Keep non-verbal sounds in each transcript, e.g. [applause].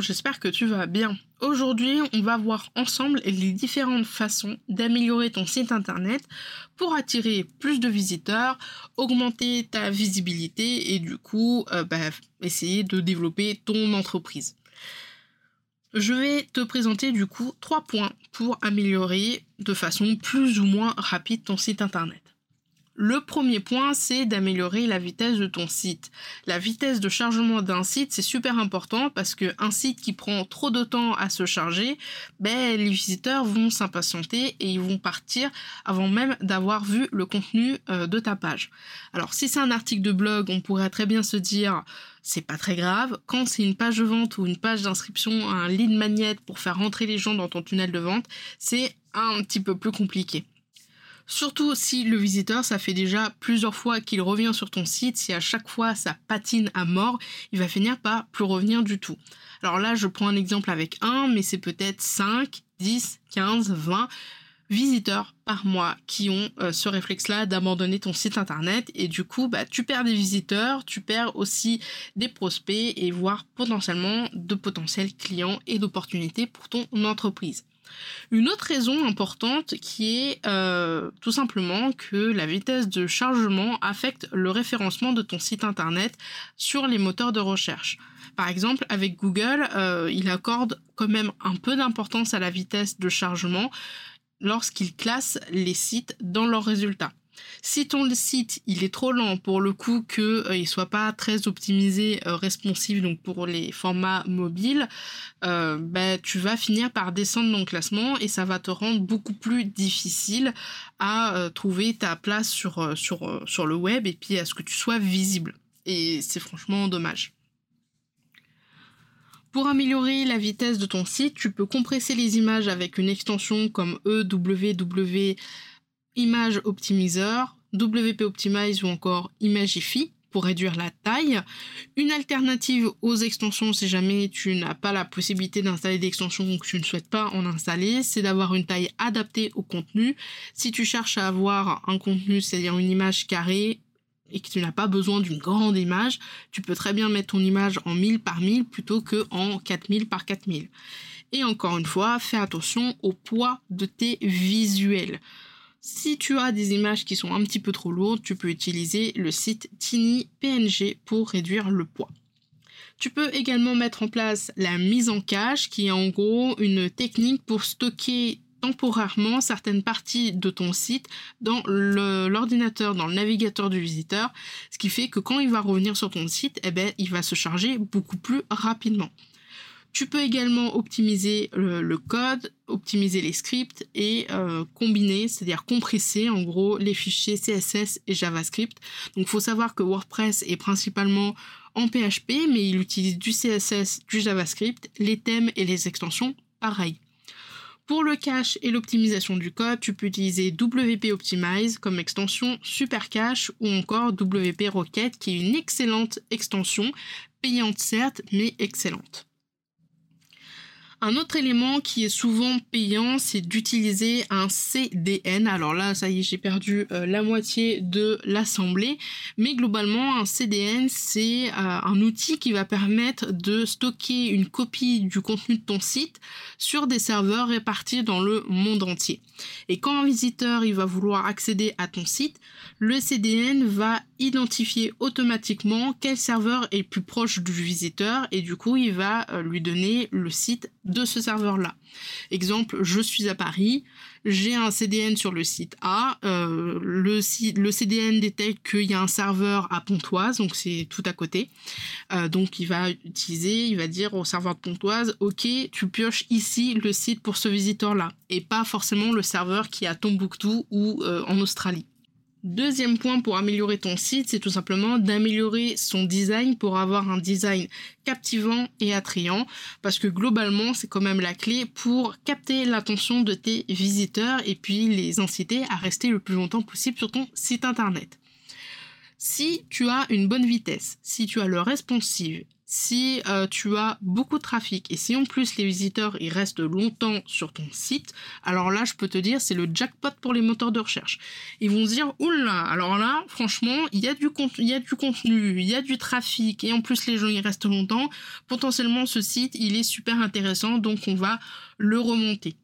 J'espère que tu vas bien. Aujourd'hui, on va voir ensemble les différentes façons d'améliorer ton site internet pour attirer plus de visiteurs, augmenter ta visibilité et du coup, euh, bah, essayer de développer ton entreprise. Je vais te présenter du coup trois points pour améliorer de façon plus ou moins rapide ton site internet. Le premier point, c'est d'améliorer la vitesse de ton site. La vitesse de chargement d'un site, c'est super important parce qu'un site qui prend trop de temps à se charger, ben, les visiteurs vont s'impatienter et ils vont partir avant même d'avoir vu le contenu euh, de ta page. Alors, si c'est un article de blog, on pourrait très bien se dire c'est pas très grave. Quand c'est une page de vente ou une page d'inscription, un lead magnet pour faire rentrer les gens dans ton tunnel de vente, c'est un petit peu plus compliqué. Surtout si le visiteur, ça fait déjà plusieurs fois qu'il revient sur ton site, si à chaque fois ça patine à mort, il va finir par plus revenir du tout. Alors là, je prends un exemple avec un, mais c'est peut-être 5, 10, 15, 20 visiteurs par mois qui ont euh, ce réflexe-là d'abandonner ton site internet et du coup bah, tu perds des visiteurs, tu perds aussi des prospects et voire potentiellement de potentiels clients et d'opportunités pour ton entreprise. Une autre raison importante qui est euh, tout simplement que la vitesse de chargement affecte le référencement de ton site internet sur les moteurs de recherche. Par exemple, avec Google, euh, il accorde quand même un peu d'importance à la vitesse de chargement lorsqu'il classe les sites dans leurs résultats. Si ton site il est trop lent pour le coup que euh, il soit pas très optimisé euh, responsive donc pour les formats mobiles, euh, bah, tu vas finir par descendre dans le classement et ça va te rendre beaucoup plus difficile à trouver ta place sur sur sur le web et puis à ce que tu sois visible. Et c'est franchement dommage. Pour améliorer la vitesse de ton site, tu peux compresser les images avec une extension comme EWW Image Optimizer, WP Optimize ou encore Imagify pour réduire la taille. Une alternative aux extensions si jamais tu n'as pas la possibilité d'installer d'extensions ou que tu ne souhaites pas en installer, c'est d'avoir une taille adaptée au contenu. Si tu cherches à avoir un contenu, c'est-à-dire une image carrée, et que tu n'as pas besoin d'une grande image, tu peux très bien mettre ton image en 1000 par 1000 plutôt que en 4000 par 4000. Et encore une fois, fais attention au poids de tes visuels. Si tu as des images qui sont un petit peu trop lourdes, tu peux utiliser le site Tiny PNG pour réduire le poids. Tu peux également mettre en place la mise en cache qui est en gros une technique pour stocker temporairement certaines parties de ton site dans l'ordinateur, dans le navigateur du visiteur, ce qui fait que quand il va revenir sur ton site, eh ben, il va se charger beaucoup plus rapidement. Tu peux également optimiser le, code, optimiser les scripts et euh, combiner, c'est-à-dire compresser en gros les fichiers CSS et JavaScript. Donc il faut savoir que WordPress est principalement en PHP, mais il utilise du CSS, du JavaScript, les thèmes et les extensions, pareil. Pour le cache et l'optimisation du code, tu peux utiliser WP Optimize comme extension Super Cache ou encore WP Rocket qui est une excellente extension, payante certes, mais excellente. Un autre élément qui est souvent payant, c'est d'utiliser un CDN. Alors là, ça y est, j'ai perdu euh, la moitié de l'assemblée. Mais globalement, un CDN, c'est euh, un outil qui va permettre de stocker une copie du contenu de ton site sur des serveurs répartis dans le monde entier. Et quand un visiteur va vouloir accéder à ton site, le CDN va identifier automatiquement quel serveur est plus proche du visiteur et du coup il va euh, lui donner le site de ce serveur-là. Exemple, je suis à Paris, j'ai un CDN sur le site A, euh, le, CDN détecte qu'il y a un serveur à Pontoise, donc c'est tout à côté. Euh, donc il va utiliser, il va dire au serveur de Pontoise, ok, tu pioches ici le site pour ce visiteur-là, et pas forcément le serveur qui est à Tombouctou ou euh, en Australie. Deuxième point pour améliorer ton site, c'est tout simplement d'améliorer son design pour avoir un design captivant et attrayant, parce que globalement, c'est quand même la clé pour capter l'attention de tes visiteurs et puis les inciter à rester le plus longtemps possible sur ton site internet. Si tu as une bonne vitesse, si tu as le responsive, si euh, tu as beaucoup de trafic et si en plus les visiteurs ils restent longtemps sur ton site, alors là je peux te dire c'est le jackpot pour les moteurs de recherche. Ils vont se dire oula, alors là franchement il y a du contenu, il y a du contenu, il y a du trafic et en plus les gens y restent longtemps. Potentiellement ce site il est super intéressant donc on va le remonter.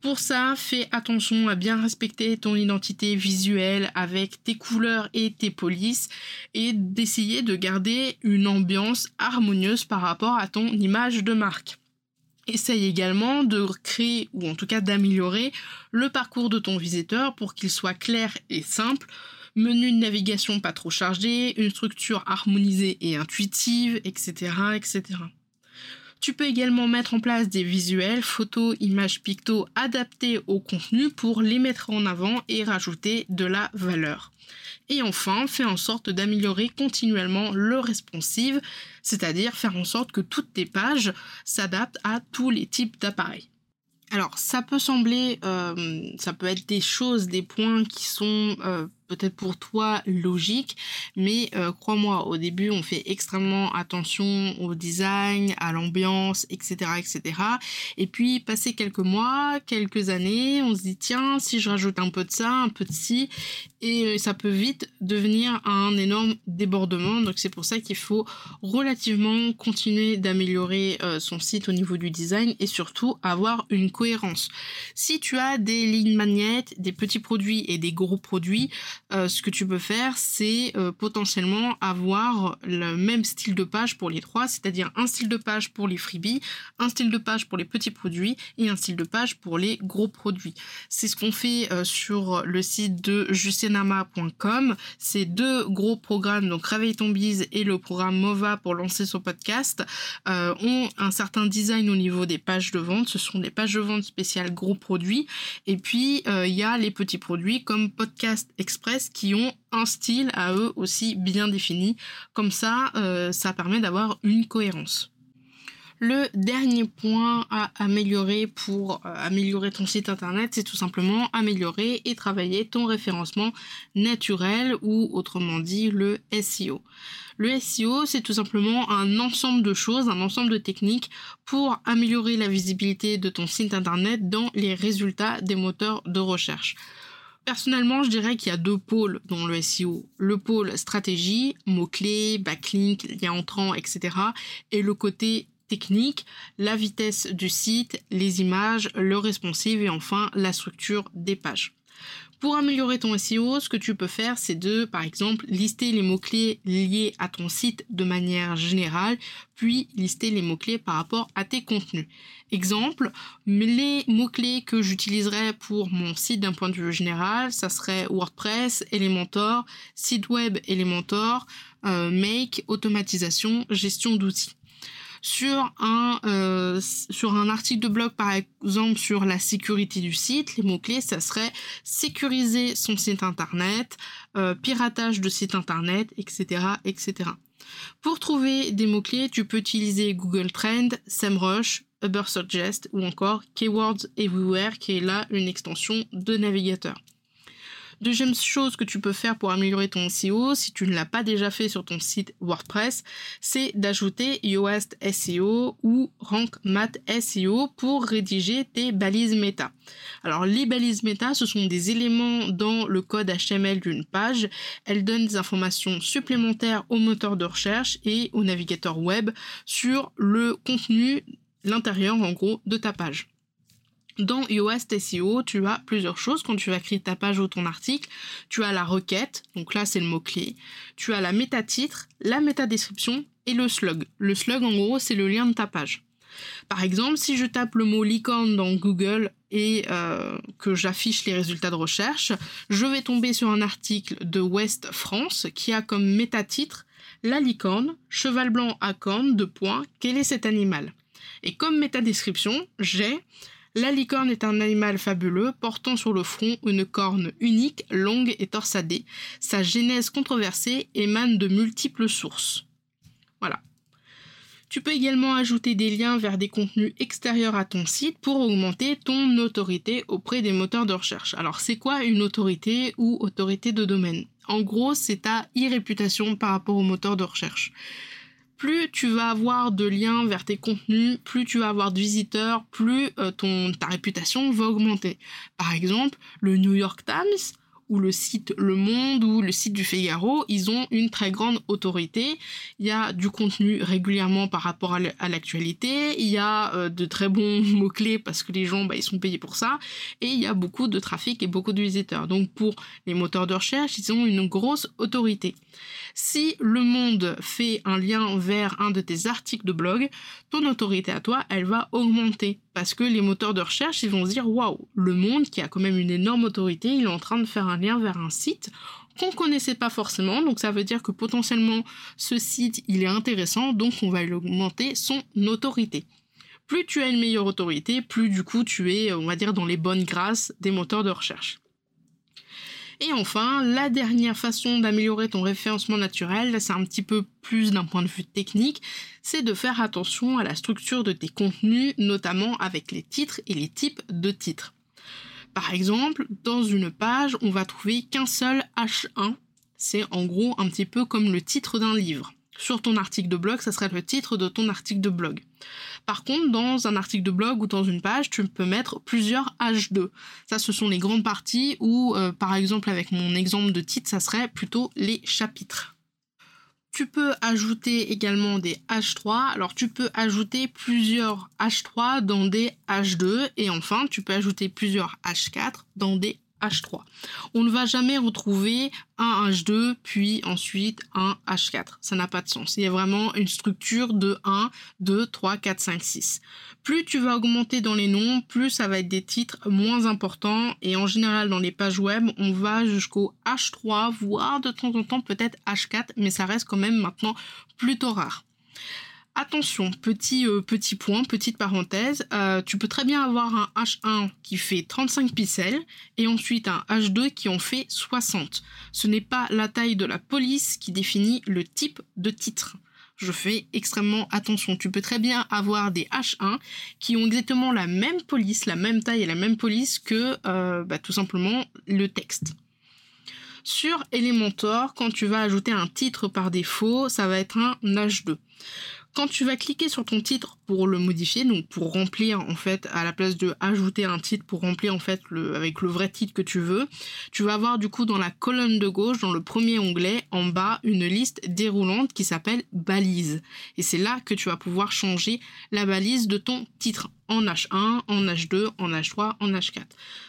Pour ça, fais attention à bien respecter ton identité visuelle avec tes couleurs et tes polices et d'essayer de garder une ambiance harmonieuse par rapport à ton image de marque. Essaye également de créer ou en tout cas d'améliorer le parcours de ton visiteur pour qu'il soit clair et simple menu de navigation pas trop chargé, une structure harmonisée et intuitive, etc., etc. Tu peux également mettre en place des visuels, photos, images pictos adaptés au contenu pour les mettre en avant et rajouter de la valeur. Et enfin, fais en sorte d'améliorer continuellement le responsive, c'est-à-dire faire en sorte que toutes tes pages s'adaptent à tous les types d'appareils. Alors, ça peut sembler, euh, ça peut être des choses, des points qui sont euh, peut-être pour toi logique, mais euh, crois-moi, au début, on fait extrêmement attention au design, à l'ambiance, etc., etc. Et puis, passer quelques mois, quelques années, on se dit tiens, si je rajoute un peu de ça, un peu de ci, et euh, ça peut vite devenir un énorme débordement. Donc c'est pour ça qu'il faut relativement continuer d'améliorer euh, son site au niveau du design et surtout avoir une cohérence. Si tu as des lignes magnettes, des petits produits et des gros produits, euh, ce que tu peux faire, c'est euh, potentiellement avoir le même style de page pour les trois, c'est-à-dire un style de page pour les freebies, un style de page pour les petits produits et un style de page pour les gros produits. C'est ce qu'on fait euh, sur le site de justenama.com. Ces deux gros programmes, donc Réveille ton bise et le programme Mova pour lancer son podcast, ont un certain design au niveau des pages de vente. Ce sont des pages de vente spéciales gros produits. Et puis, il y a les petits produits comme Podcast Express qui ont un style à eux aussi bien défini. Comme ça, euh, ça permet d'avoir une cohérence. Le dernier point à améliorer pour euh, améliorer ton site internet, c'est tout simplement améliorer et travailler ton référencement naturel ou autrement dit le SEO. Le SEO, c'est tout simplement un ensemble de choses, un ensemble de techniques pour améliorer la visibilité de ton site internet dans les résultats des moteurs de recherche. Personnellement, je dirais qu'il y a deux pôles dans le SEO. Le pôle stratégie, mots-clés, backlink, liens entrants, etc. Et le côté technique, la vitesse du site, les images, le responsive et enfin la structure des pages. Pour améliorer ton SEO, ce que tu peux faire, c'est de, par exemple, lister les mots-clés liés à ton site de manière générale, puis lister les mots-clés par rapport à tes contenus. Exemple, les mots-clés que j'utiliserais pour mon site d'un point de vue général, ça serait WordPress, Elementor, site web Elementor, euh, Make, automatisation, gestion d'outils sur un euh, sur un article de blog par exemple sur la sécurité du site les mots clés ça serait sécuriser son site internet euh, piratage de site internet etc etc pour trouver des mots clés tu peux utiliser Google Trend SEMrush Ubersuggest ou encore Keywords Everywhere qui est là une extension de navigateur Deuxième chose que tu peux faire pour améliorer ton SEO, si tu ne l'as pas déjà fait sur ton site WordPress, c'est d'ajouter Yoast SEO ou Rank Math SEO pour rédiger tes balises méta. Alors les balises méta, ce sont des éléments dans le code HTML d'une page. Elles donnent des informations supplémentaires au moteur de recherche et au navigateur web sur le contenu, l'intérieur en gros de ta page. Dans Yoast SEO, tu as plusieurs choses. Quand tu vas créer ta page ou ton article, tu as la requête, donc là c'est le mot-clé. Tu as la méta-titre, la méta-description et le slug. Le slug en gros c'est le lien de ta page. Par exemple, si je tape le mot licorne dans Google et euh, que j'affiche les résultats de recherche, je vais tomber sur un article de West France qui a comme méta-titre La licorne, cheval blanc à cornes, de points, quel est cet animal? Et comme méta-description, j'ai la licorne est un animal fabuleux portant sur le front une corne unique, longue et torsadée. Sa genèse controversée émane de multiples sources. Voilà. Tu peux également ajouter des liens vers des contenus extérieurs à ton site pour augmenter ton autorité auprès des moteurs de recherche. Alors c'est quoi une autorité ou autorité de domaine? En gros, c'est ta e-réputation par rapport aux moteurs de recherche plus tu vas avoir de liens vers tes contenus, plus tu vas avoir de visiteurs, plus euh, ton, ta réputation va augmenter. Par exemple, le New York Times ou le site Le Monde ou le site du Figaro, ils ont une très grande autorité. Il y a du contenu régulièrement par rapport à l'actualité. Il y a euh, de très bons [laughs] mots-clés parce que les gens, bah, ils sont payés pour ça. Et il y a beaucoup de trafic et beaucoup de visiteurs. Donc pour les moteurs de recherche, ils ont une grosse autorité. Si Le Monde fait un lien vers un de tes articles de blog, ton autorité à toi, elle va augmenter parce que les moteurs de recherche, ils vont se dire waouh, le monde qui a quand même une énorme autorité, il est en train de faire un lien vers un site qu'on connaissait pas forcément, donc ça veut dire que potentiellement ce site, il est intéressant, donc on va augmenter son autorité. Plus tu as une meilleure autorité, plus du coup tu es, on va dire, dans les bonnes grâces des moteurs de recherche. Et enfin, la dernière façon d'améliorer ton référencement naturel, c'est un petit peu plus d'un point de vue technique, c'est de faire attention à la structure de tes contenus, notamment avec les titres et les types de titres. Par exemple, dans une page, on va trouver qu'un seul H1. C'est en gros un petit peu comme le titre d'un livre. Sur ton article de blog, ça serait le titre de ton article de blog. Par contre, dans un article de blog ou dans une page, tu peux mettre plusieurs H2. Ça, ce sont les grandes parties où, euh, par exemple, avec mon exemple de titre, ça serait plutôt les chapitres. Tu peux ajouter également des H3. Alors tu peux ajouter plusieurs H3 dans des H2 et enfin tu peux ajouter plusieurs H4 dans des H3. On ne va jamais retrouver un H2 puis ensuite un H4. Ça n'a pas de sens. Il y a vraiment une structure de 1, 2, 3, 4, 5, 6. Plus tu vas augmenter dans les noms, plus ça va être des titres moins importants et en général dans les pages web, on va jusqu'au H3, voire de temps en temps peut-être H4, mais ça reste quand même maintenant plutôt rare. Attention, petit, euh, petit point, petite parenthèse, euh, tu peux très bien avoir un H1 qui fait 35 pixels et ensuite un H2 qui en fait 60. Ce n'est pas la taille de la police qui définit le type de titre. Je fais extrêmement attention. Tu peux très bien avoir des H1 qui ont exactement la même police, la même taille et la même police que euh, bah, tout simplement le texte. Sur Elementor, quand tu vas ajouter un titre par défaut, ça va être un H2 quand tu vas cliquer sur ton titre pour le modifier, donc pour remplir en fait à la place de ajouter un titre pour remplir en fait avec le vrai titre que tu veux, tu vas avoir du coup dans la colonne de gauche, dans le premier onglet en bas, une liste déroulante qui s'appelle balise. Et c'est là que tu vas pouvoir changer la balise de ton titre en H1, en H2, en H3, en H4.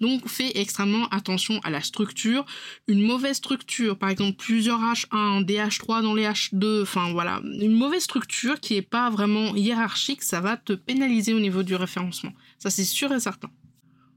Donc fais extrêmement attention à la structure. Une mauvaise structure, par exemple plusieurs H1, des H3 dans les H2, enfin voilà, une mauvaise structure qui est pas vraiment hiérarchique, ça va te pénaliser au niveau du référencement. Ça c'est sûr et certain.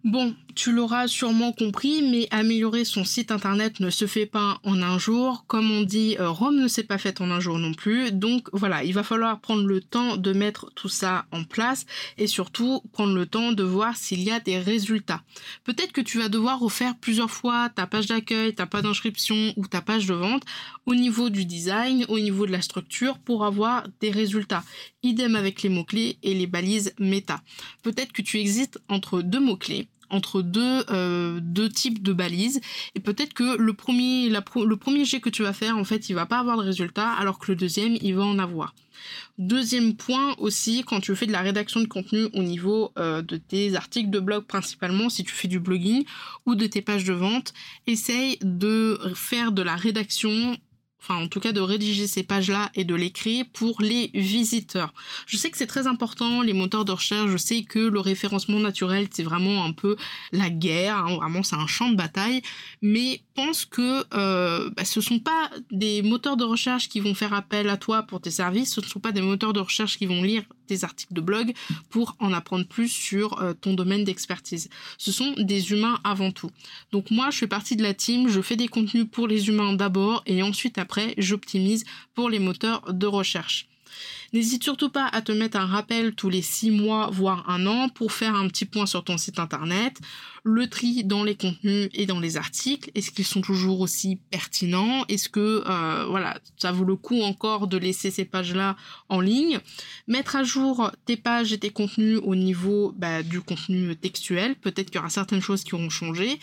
Bon, tu l'auras sûrement compris, mais améliorer son site internet ne se fait pas en un jour. Comme on dit, euh, Rome ne s'est pas faite en un jour non plus. Donc voilà, il va falloir prendre le temps de mettre tout ça en place et surtout prendre le temps de voir s'il y a des résultats. Peut-être que tu vas devoir refaire plusieurs fois ta page d'accueil, ta page d'inscription ou ta page de vente au niveau du design, au niveau de la structure pour avoir des résultats. Idem avec les mots-clés et les balises méta. Peut-être que tu existes entre deux mots-clés entre deux, euh, deux types de balises et peut-être que le premier, le premier jet que tu vas faire, en fait, il va pas avoir de résultat alors que le deuxième, il va en avoir. Deuxième point aussi, quand tu fais de la rédaction de contenu au niveau euh, de tes articles de blog principalement, si tu fais du blogging ou de tes pages de vente, essaye de faire de la rédaction enfin en tout cas de rédiger ces pages-là et de les créer pour les visiteurs. Je sais que c'est très important, les moteurs de recherche, je sais que le référencement naturel, c'est vraiment un peu la guerre, hein, vraiment c'est un champ de bataille, mais pense que euh, bah, ce sont pas des moteurs de recherche qui vont faire appel à toi pour tes services, ce ne sont pas des moteurs de recherche qui vont lire tes articles de blog pour en apprendre plus sur euh, ton domaine d'expertise. Ce sont des humains avant tout. Donc moi, je fais partie de la team, je fais des contenus pour les humains d'abord et ensuite après, j'optimise pour les moteurs de recherche. N'hésite surtout pas à te mettre un rappel tous les 6 mois, voire un an, pour faire un petit point sur ton site internet, le tri dans les contenus et dans les articles. Est-ce qu'ils sont toujours aussi pertinents? Est-ce que euh, voilà, ça vaut le coup encore de laisser ces pages-là en ligne? Mettre à jour tes pages et tes contenus au niveau bah, du contenu textuel. Peut-être qu'il y aura certaines choses qui auront changé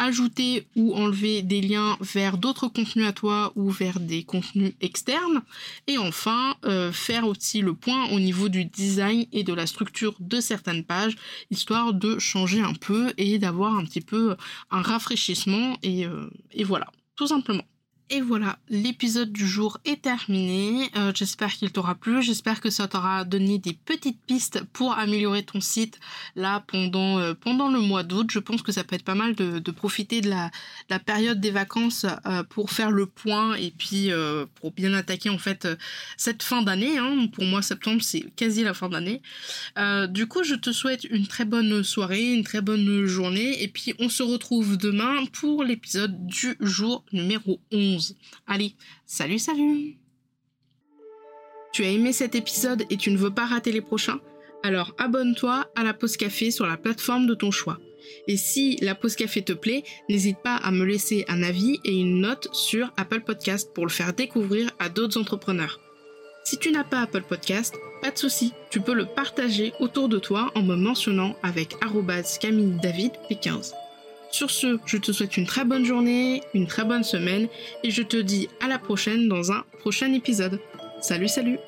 ajouter ou enlever des liens vers d'autres contenus à toi ou vers des contenus externes. Et enfin, euh, faire aussi le point au niveau du design et de la structure de certaines pages, histoire de changer un peu et d'avoir un petit peu un rafraîchissement. Et, euh, et voilà, tout simplement. Et voilà, l'épisode du jour est terminé. Euh, j'espère qu'il t'aura plu. J'espère que ça t'aura donné des petites pistes pour améliorer ton site là pendant, euh, le mois d'août. Je pense que ça peut être pas mal de, profiter de la, période des vacances euh, pour faire le point et puis pour bien attaquer en fait cette fin d'année. Hein. Pour moi, septembre, c'est quasi la fin d'année. du coup, je te souhaite une très bonne soirée, une très bonne journée. Et puis, on se retrouve demain pour l'épisode du jour numéro 11. Allez, salut salut Tu as aimé cet épisode et tu ne veux pas rater les prochains? Alors abonne-toi à la pause café sur la plateforme de ton choix. Et si la pause café te plaît, n'hésite pas à me laisser un avis et une note sur Apple Podcast pour le faire découvrir à d'autres entrepreneurs. Si tu n'as pas Apple Podcast, pas de souci, tu peux le partager autour de toi en me mentionnant avec Camille David P15. Sur ce, je te souhaite une très bonne journée, une très bonne semaine et je te dis à la prochaine dans un prochain épisode. Salut salut